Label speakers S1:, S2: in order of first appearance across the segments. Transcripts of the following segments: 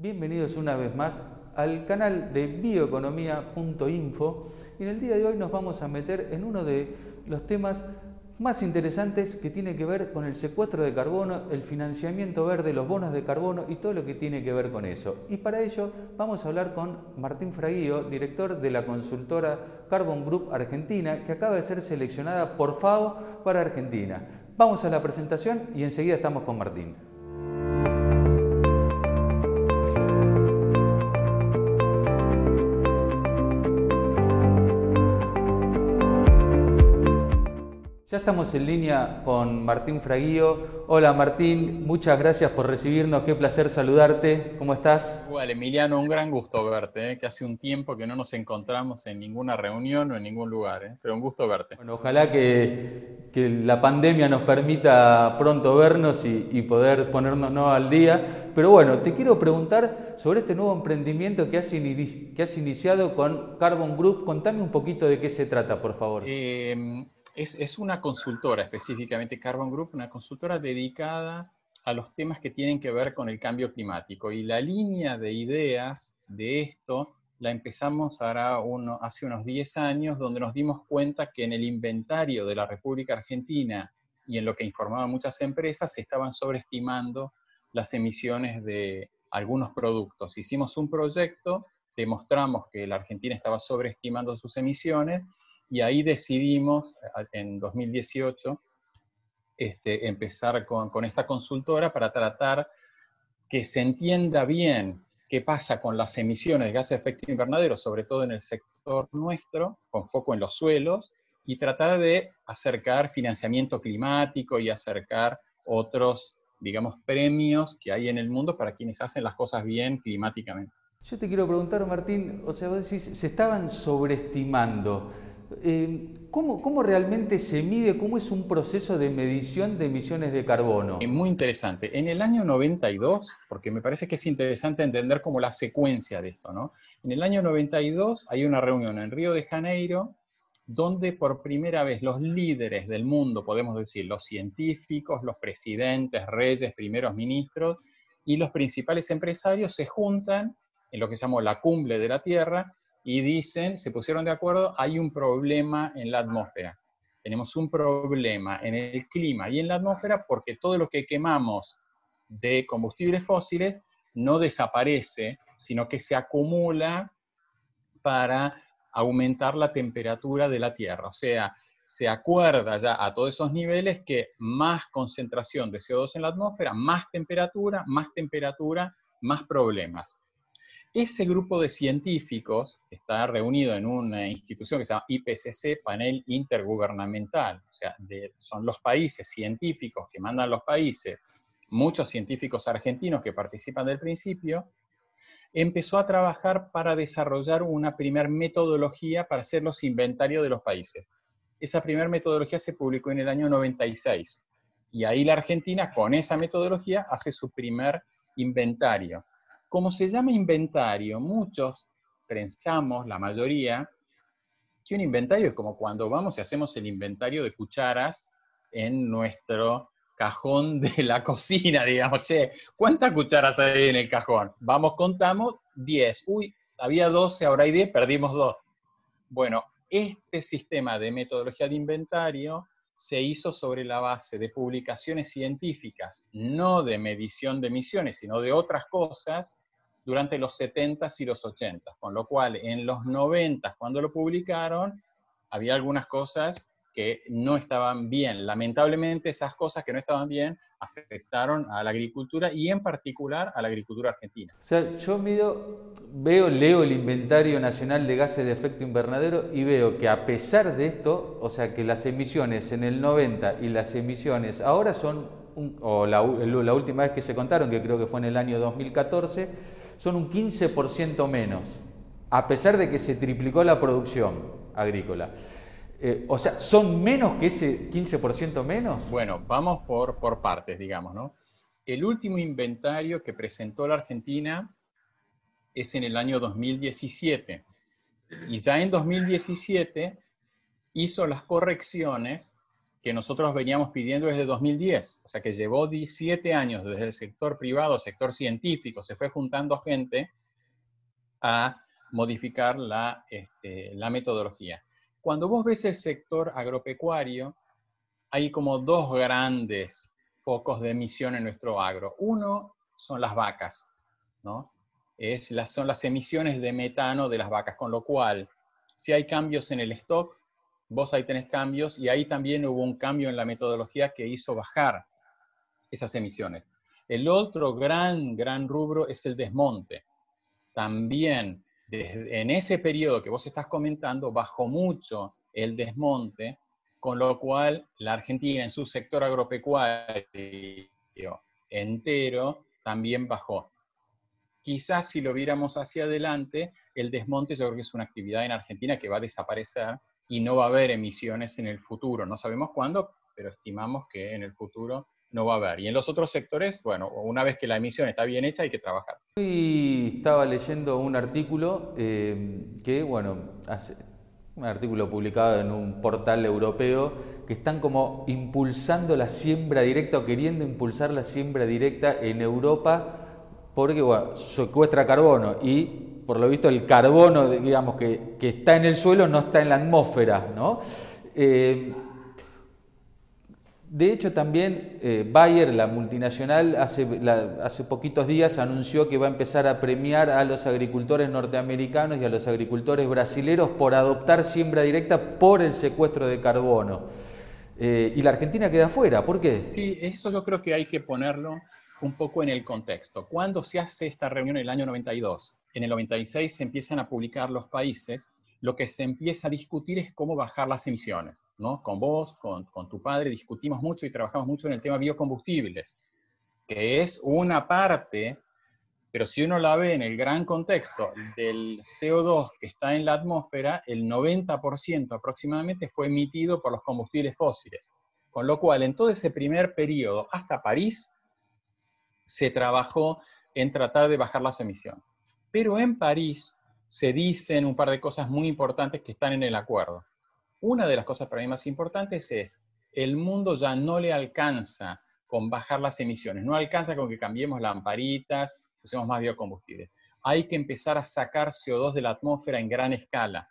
S1: Bienvenidos una vez más al canal de bioeconomía.info y en el día de hoy nos vamos a meter en uno de los temas más interesantes que tiene que ver con el secuestro de carbono, el financiamiento verde, los bonos de carbono y todo lo que tiene que ver con eso. Y para ello vamos a hablar con Martín Fraguío, director de la consultora Carbon Group Argentina, que acaba de ser seleccionada por FAO para Argentina. Vamos a la presentación y enseguida estamos con Martín. Ya estamos en línea con Martín Fraguío. Hola Martín, muchas gracias por recibirnos, qué placer saludarte. ¿Cómo estás?
S2: Igual, Emiliano, un gran gusto verte, ¿eh? que hace un tiempo que no nos encontramos en ninguna reunión o en ningún lugar, ¿eh? pero un gusto verte.
S1: Bueno, ojalá que, que, la pandemia nos permita pronto vernos y, y poder ponernos ¿no? al día. Pero bueno, te quiero preguntar sobre este nuevo emprendimiento que has, que has iniciado con Carbon Group. Contame un poquito de qué se trata, por favor.
S2: Eh, es, una consultora específicamente, Carbon Group, una consultora dedicada a los temas que tienen que ver con el cambio climático. Y la línea de ideas de esto la empezamos ahora uno, hace unos 10 años, donde nos dimos cuenta que en el inventario de la República Argentina y en lo que informaban muchas empresas, se estaban sobreestimando las emisiones de algunos productos. Hicimos un proyecto, demostramos que la Argentina estaba sobreestimando sus emisiones y ahí decidimos en 2018 este, empezar con, con, esta consultora para tratar que se entienda bien qué pasa con las emisiones de gases de efecto invernadero, sobre todo en el sector nuestro, con foco en los suelos, y tratar de acercar financiamiento climático y acercar otros, digamos, premios que hay en el mundo para quienes hacen las cosas bien climáticamente.
S1: Yo te quiero preguntar, Martín, o sea, vos decís, se estaban sobreestimando. Eh, ¿cómo, ¿cómo, realmente se mide, cómo es un proceso de medición de emisiones de carbono?
S2: Muy interesante. En el año 92, porque me parece que es interesante entender como la secuencia de esto, ¿no? En el año 92 hay una reunión en Río de Janeiro donde por primera vez los líderes del mundo, podemos decir, los científicos, los presidentes, reyes, primeros ministros y los principales empresarios se juntan en lo que llamó la cumbre de la Tierra y dicen, se pusieron de acuerdo, hay un problema en la atmósfera. Tenemos un problema en el clima y en la atmósfera porque todo lo que quemamos de combustibles fósiles no desaparece, sino que se acumula para aumentar la temperatura de la Tierra. O sea, se acuerda ya a todos esos niveles que más concentración de CO2 en la atmósfera, más temperatura, más temperatura, más problemas. Ese grupo de científicos está reunido en una institución que se llama IPCC, Panel Intergubernamental, o sea, son los países científicos que mandan los países, muchos científicos argentinos que participan del principio, empezó a trabajar para desarrollar una primer metodología para hacer los inventarios de los países. Esa primera metodología se publicó en el año 96 y ahí la Argentina con esa metodología hace su primer inventario como se llama inventario, muchos pensamos, la mayoría, que un inventario es como cuando vamos y hacemos el inventario de cucharas en nuestro cajón de la cocina, digamos, che, ¿cuántas cucharas hay en el cajón? Vamos, contamos 10. Uy, había 12, ahora hay 10, perdimos 2. Bueno, este sistema de metodología de inventario se hizo sobre la base de publicaciones científicas, no de medición de emisiones, sino de otras cosas, durante los 70s y los 80s, con lo cual en los 90s, cuando lo publicaron, había algunas cosas que no estaban bien. Lamentablemente esas cosas que no estaban bien afectaron a la agricultura y en particular a la agricultura argentina.
S1: O sea, yo mido, veo, leo el inventario nacional de gases de efecto invernadero y veo que a pesar de esto, o sea, que las emisiones en el 90 y las emisiones ahora son, o la, última vez que se contaron, que creo que fue en el año 2014, son un 15% menos, a pesar de que se triplicó la producción agrícola. Eh, o sea, ¿son menos que ese 15% menos?
S2: Bueno, vamos por, por partes, digamos, ¿no? El último inventario que presentó la Argentina es en el año 2017. Y ya en 2017 hizo las correcciones que nosotros veníamos pidiendo desde 2010, o sea que llevó 17 años desde el sector privado, sector científico, se fue juntando gente a modificar la, este, la metodología. Cuando vos ves el sector agropecuario, hay como dos grandes focos de emisión en nuestro agro. Uno son las vacas, ¿no? Es las, son las emisiones de metano de las vacas, con lo cual, si hay cambios en el stock, vos ahí tenés cambios y ahí también hubo un cambio en la metodología que hizo bajar esas emisiones. El otro gran, gran rubro es el desmonte. También en ese periodo que vos estás comentando, bajó mucho el desmonte, con lo cual la Argentina en su sector agropecuario entero también bajó. Quizás si lo viéramos hacia adelante, el desmonte yo creo que es una actividad en Argentina que va a desaparecer y no va a haber emisiones en el futuro. No sabemos cuándo, pero estimamos que en el futuro no va a haber. Y en los otros sectores, bueno, una vez que la emisión está bien hecha, hay que trabajar.
S1: Hoy estaba leyendo un artículo eh, que, bueno, hace, un artículo publicado en un portal europeo, que están como impulsando la siembra directa o queriendo impulsar la siembra directa en Europa porque, bueno, secuestra carbono y, por lo visto, el carbono, digamos, que, que está en el suelo no está en la atmósfera, ¿no? Eh, de hecho, también eh, Bayer, la multinacional, hace, hace, poquitos días anunció que va a empezar a premiar a los agricultores norteamericanos y a los agricultores brasileños por adoptar siembra directa por el secuestro de carbono. Eh, y la Argentina queda fuera, ¿por qué?
S2: Sí, eso yo creo que hay que ponerlo un poco en el contexto. ¿Cuándo se hace esta reunión en el año 92? En el 96 se empiezan a publicar los países, lo que se empieza a discutir es cómo bajar las emisiones. Con vos, con, tu padre, discutimos mucho y trabajamos mucho en el tema biocombustibles, que es una parte, pero si uno la ve en el gran contexto del CO2 que está en la atmósfera, el 90% aproximadamente fue emitido por los combustibles fósiles. Con lo cual, en todo ese primer periodo, hasta París, se trabajó en tratar de bajar las emisiones. Pero en París se dicen un par de cosas muy importantes que están en el acuerdo. Una de las cosas para mí más importantes es, el mundo ya no le alcanza con bajar las emisiones, no alcanza con que cambiemos lamparitas, usemos más biocombustibles. Hay que empezar a sacar CO2 de la atmósfera en gran escala.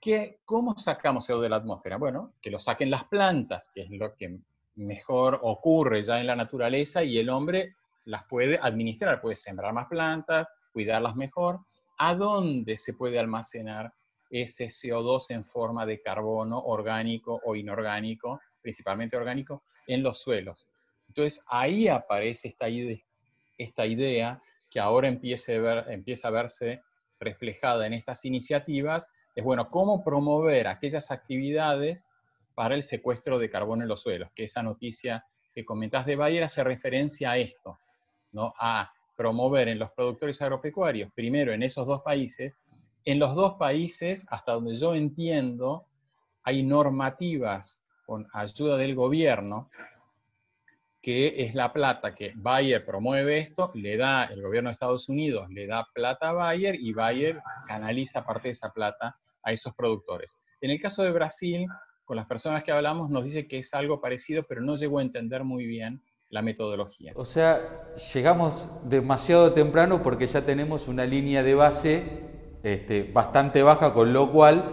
S2: ¿Qué, ¿Cómo sacamos CO2 de la atmósfera? Bueno, que lo saquen las plantas, que es lo que mejor ocurre ya en la naturaleza y el hombre las puede administrar, puede sembrar más plantas, cuidarlas mejor. ¿A dónde se puede almacenar ese CO2 en forma de carbono orgánico o inorgánico, principalmente orgánico, en los suelos. Entonces ahí aparece esta idea, que ahora empieza a, ver, empieza a verse reflejada en estas iniciativas, es bueno, cómo promover aquellas actividades para el secuestro de carbono en los suelos, que esa noticia que comentás de Bayer hace referencia a esto, ¿no? a promover en los productores agropecuarios, primero en esos dos países, en los dos países, hasta donde yo entiendo, hay normativas con ayuda del gobierno, que es la plata que Bayer promueve esto, le da, el gobierno de Estados Unidos le da plata a Bayer y Bayer canaliza parte de esa plata a esos productores. En el caso de Brasil, con las personas que hablamos, nos dice que es algo parecido, pero no llegó a entender muy bien la metodología.
S1: O sea, llegamos demasiado temprano porque ya tenemos una línea de base este, bastante baja, con lo cual,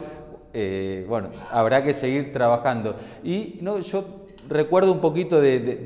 S1: eh, bueno, habrá que seguir trabajando. Y no, yo recuerdo un poquito de,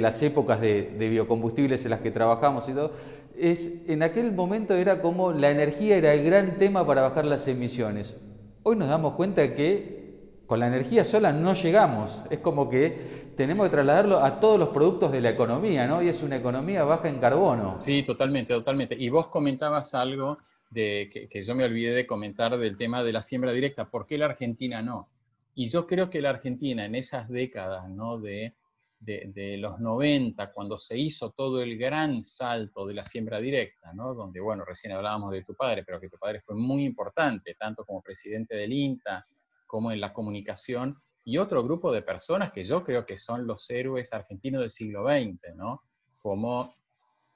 S1: las épocas de, biocombustibles en las que trabajamos y todo, es, en aquel momento era como la energía era el gran tema para bajar las emisiones. Hoy nos damos cuenta que con la energía sola no llegamos, es como que tenemos que trasladarlo a todos los productos de la economía, ¿no? Y es una economía baja en carbono.
S2: Sí, totalmente, totalmente. Y vos comentabas algo de, que, yo me olvidé de comentar del tema de la siembra directa. ¿Por qué la Argentina no? Y yo creo que la Argentina en esas décadas ¿no? de, de, los 90, cuando se hizo todo el gran salto de la siembra directa, ¿no? donde, bueno, recién hablábamos de tu padre, pero que tu padre fue muy importante, tanto como presidente del INTA, como en la comunicación, y otro grupo de personas que yo creo que son los héroes argentinos del siglo XX, ¿no? como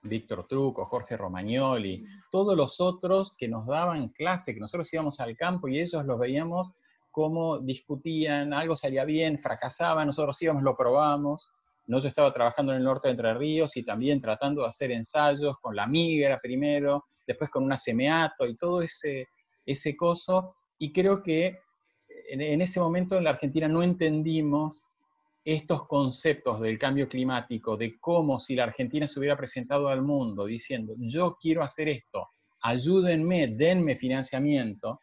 S2: Víctor Truco, Jorge Romagnoli, todos los otros que nos daban clase, que nosotros íbamos al campo y ellos los veíamos cómo discutían, algo salía bien, fracasaba, nosotros íbamos, lo probamos. No, yo estaba trabajando en el norte de Entre Ríos y también tratando de hacer ensayos con la migra primero, después con una semeato y todo ese, ese coso. Y creo que en, en ese momento en la Argentina no entendimos estos conceptos del cambio climático, de cómo si la Argentina se hubiera presentado al mundo diciendo, yo quiero hacer esto, ayúdenme, denme financiamiento,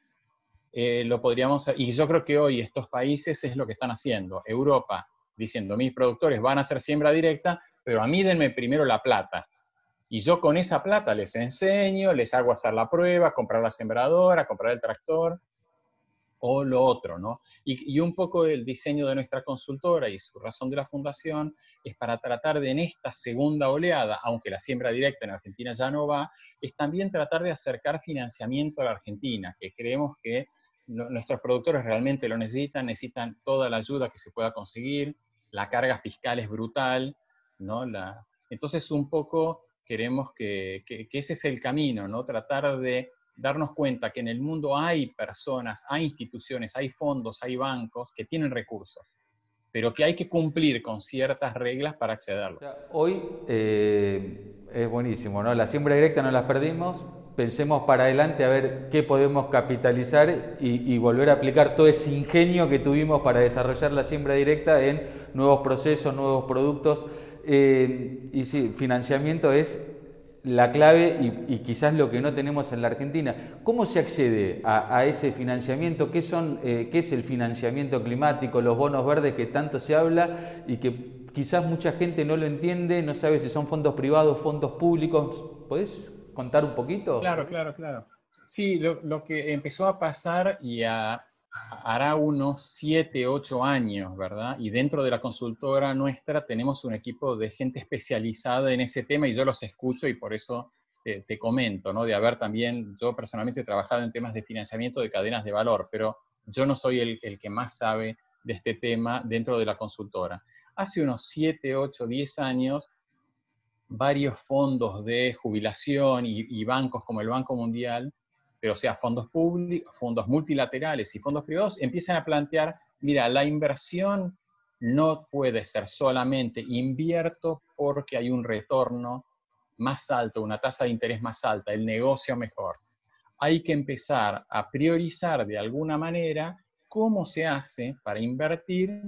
S2: eh, lo podríamos, y yo creo que hoy estos países es lo que están haciendo. Europa diciendo, mis productores van a hacer siembra directa, pero a mí denme primero la plata. Y yo con esa plata les enseño, les hago hacer la prueba, comprar la sembradora, comprar el tractor, o lo otro, ¿no? Y, un poco el diseño de nuestra consultora y su razón de la fundación es para tratar de en esta segunda oleada, aunque la siembra directa en Argentina ya no va, es también tratar de acercar financiamiento a la Argentina, que creemos que nuestros productores realmente lo necesitan, necesitan toda la ayuda que se pueda conseguir, la carga fiscal es brutal, ¿no? La, entonces un poco queremos que, que, que ese es el camino, ¿no? Tratar de darnos cuenta que en el mundo hay personas, hay instituciones, hay fondos, hay bancos que tienen recursos, pero que hay que cumplir con ciertas reglas para accederlo.
S1: hoy eh, es buenísimo, ¿no? La siembra directa no las perdimos, pensemos para adelante a ver qué podemos capitalizar y, volver a aplicar todo ese ingenio que tuvimos para desarrollar la siembra directa en nuevos procesos, nuevos productos. Eh, y sí, financiamiento es la clave y, quizás lo que no tenemos en la Argentina. ¿Cómo se accede a, ese financiamiento? ¿Qué, son, eh, ¿Qué es el financiamiento climático, los bonos verdes que tanto se habla y que quizás mucha gente no lo entiende, no sabe si son fondos privados, fondos públicos? ¿Podés contar un poquito?
S2: Claro, claro, claro. Sí, lo que empezó a pasar y a, hará unos 7, 8 años, ¿verdad? Y dentro de la consultora nuestra tenemos un equipo de gente especializada en ese tema y yo los escucho y por eso te, comento, ¿no? De haber también, yo personalmente he trabajado en temas de financiamiento de cadenas de valor, pero yo no soy el, el que más sabe de este tema dentro de la consultora. Hace unos 7, 8, 10 años, varios fondos de jubilación y, y bancos como el Banco Mundial pero sea fondos públicos, fondos multilaterales y fondos privados, empiezan a plantear, mira, la inversión no puede ser solamente invierto porque hay un retorno más alto, una tasa de interés más alta, el negocio mejor. Hay que empezar a priorizar de alguna manera cómo se hace para invertir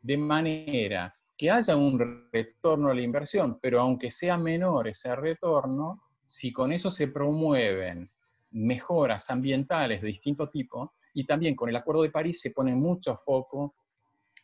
S2: de manera que haya un retorno a la inversión, pero aunque sea menor ese retorno, si con eso se promueven mejoras ambientales de distinto tipo y también con el Acuerdo de París se pone mucho foco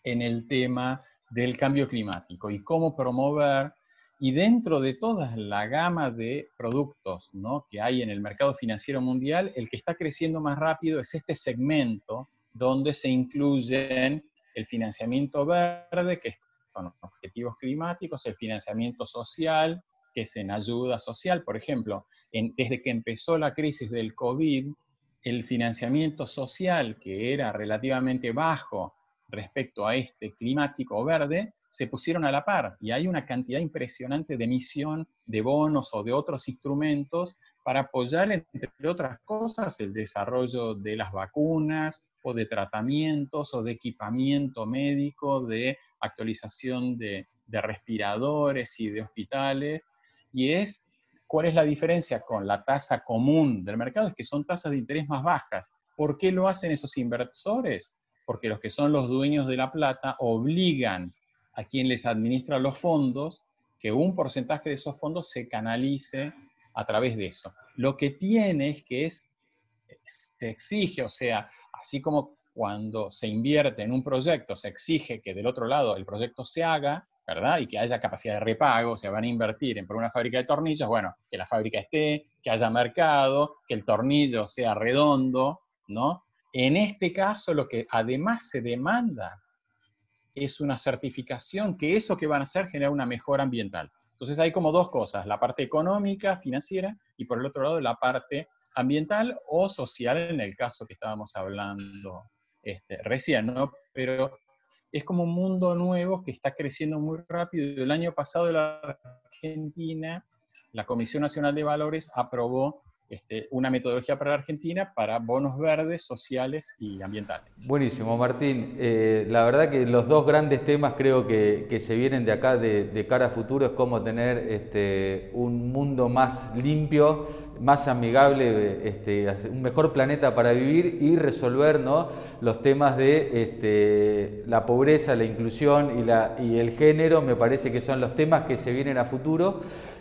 S2: en el tema del cambio climático y cómo promover, y dentro de toda la gama de productos ¿no? que hay en el mercado financiero mundial, el que está creciendo más rápido es este segmento donde se incluyen el financiamiento verde, que es con objetivos climáticos, el financiamiento social, que es en ayuda social, por ejemplo, desde que empezó la crisis del COVID, el financiamiento social, que era relativamente bajo respecto a este climático verde, se pusieron a la par y hay una cantidad impresionante de emisión de bonos o de otros instrumentos para apoyar, entre otras cosas, el desarrollo de las vacunas o de tratamientos o de equipamiento médico, de actualización de, de respiradores y de hospitales. Y es ¿Cuál es la diferencia con la tasa común del mercado? Es que son tasas de interés más bajas. ¿Por qué lo hacen esos inversores? Porque los que son los dueños de la plata obligan a quien les administra los fondos que un porcentaje de esos fondos se canalice a través de eso. Lo que tiene es que es, se exige, o sea, así como cuando se invierte en un proyecto, se exige que del otro lado el proyecto se haga, ¿verdad? Y que haya capacidad de repago, se van a invertir en por una fábrica de tornillos, bueno, que la fábrica esté, que haya mercado, que el tornillo sea redondo, ¿no? En este caso, lo que además se demanda es una certificación que eso que van a hacer genera una mejora ambiental. Entonces hay como dos cosas, la parte económica, financiera, y por el otro lado la parte ambiental o social en el caso que estábamos hablando este, recién, ¿no? Pero es como un mundo nuevo que está creciendo muy rápido. El año pasado la Argentina, la Comisión Nacional de Valores aprobó este, una metodología para la Argentina para bonos verdes, sociales y ambientales.
S1: Buenísimo, Martín. Eh, la verdad que los dos grandes temas creo que, se vienen de acá de, cara a futuro es cómo tener este, un mundo más limpio, más amigable, este, un mejor planeta para vivir y resolver ¿no? los temas de este, la pobreza, la inclusión y, la, y el género, me parece que son los temas que se vienen a futuro.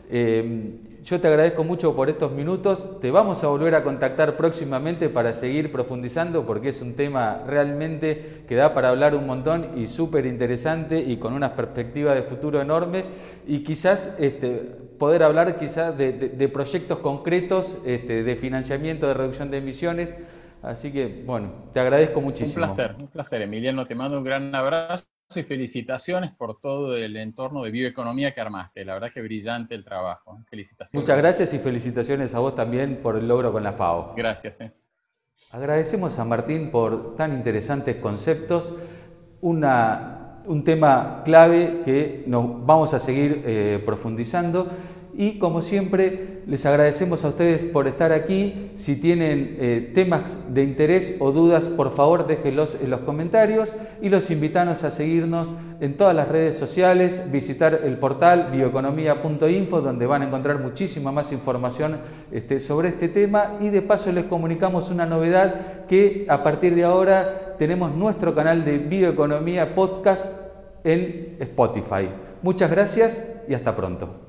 S1: Eh, yo te agradezco mucho por estos minutos. Te vamos a volver a contactar próximamente para seguir profundizando porque es un tema realmente que da para hablar un montón y súper interesante y con una perspectiva de futuro enorme y quizás este, poder hablar quizás de, proyectos concretos este, de financiamiento de reducción de emisiones. Así que, bueno, te agradezco muchísimo.
S2: Un placer, un placer, Emiliano. Te mando un gran abrazo y felicitaciones por todo el entorno de bioeconomía que armaste. La verdad que brillante el trabajo. Felicitaciones.
S1: Muchas gracias y felicitaciones a vos también por el logro con la FAO.
S2: Gracias. Eh.
S1: Agradecemos a Martín por tan interesantes conceptos. Una, un tema clave que nos vamos a seguir eh, profundizando y como siempre, les agradecemos a ustedes por estar aquí. Si tienen eh, temas de interés o dudas, por favor déjenlos en los comentarios y los invitamos a seguirnos en todas las redes sociales, visitar el portal bioeconomía.info donde van a encontrar muchísima más información este, sobre este tema y de paso les comunicamos una novedad que a partir de ahora tenemos nuestro canal de Bioeconomía Podcast en Spotify. Muchas gracias y hasta pronto.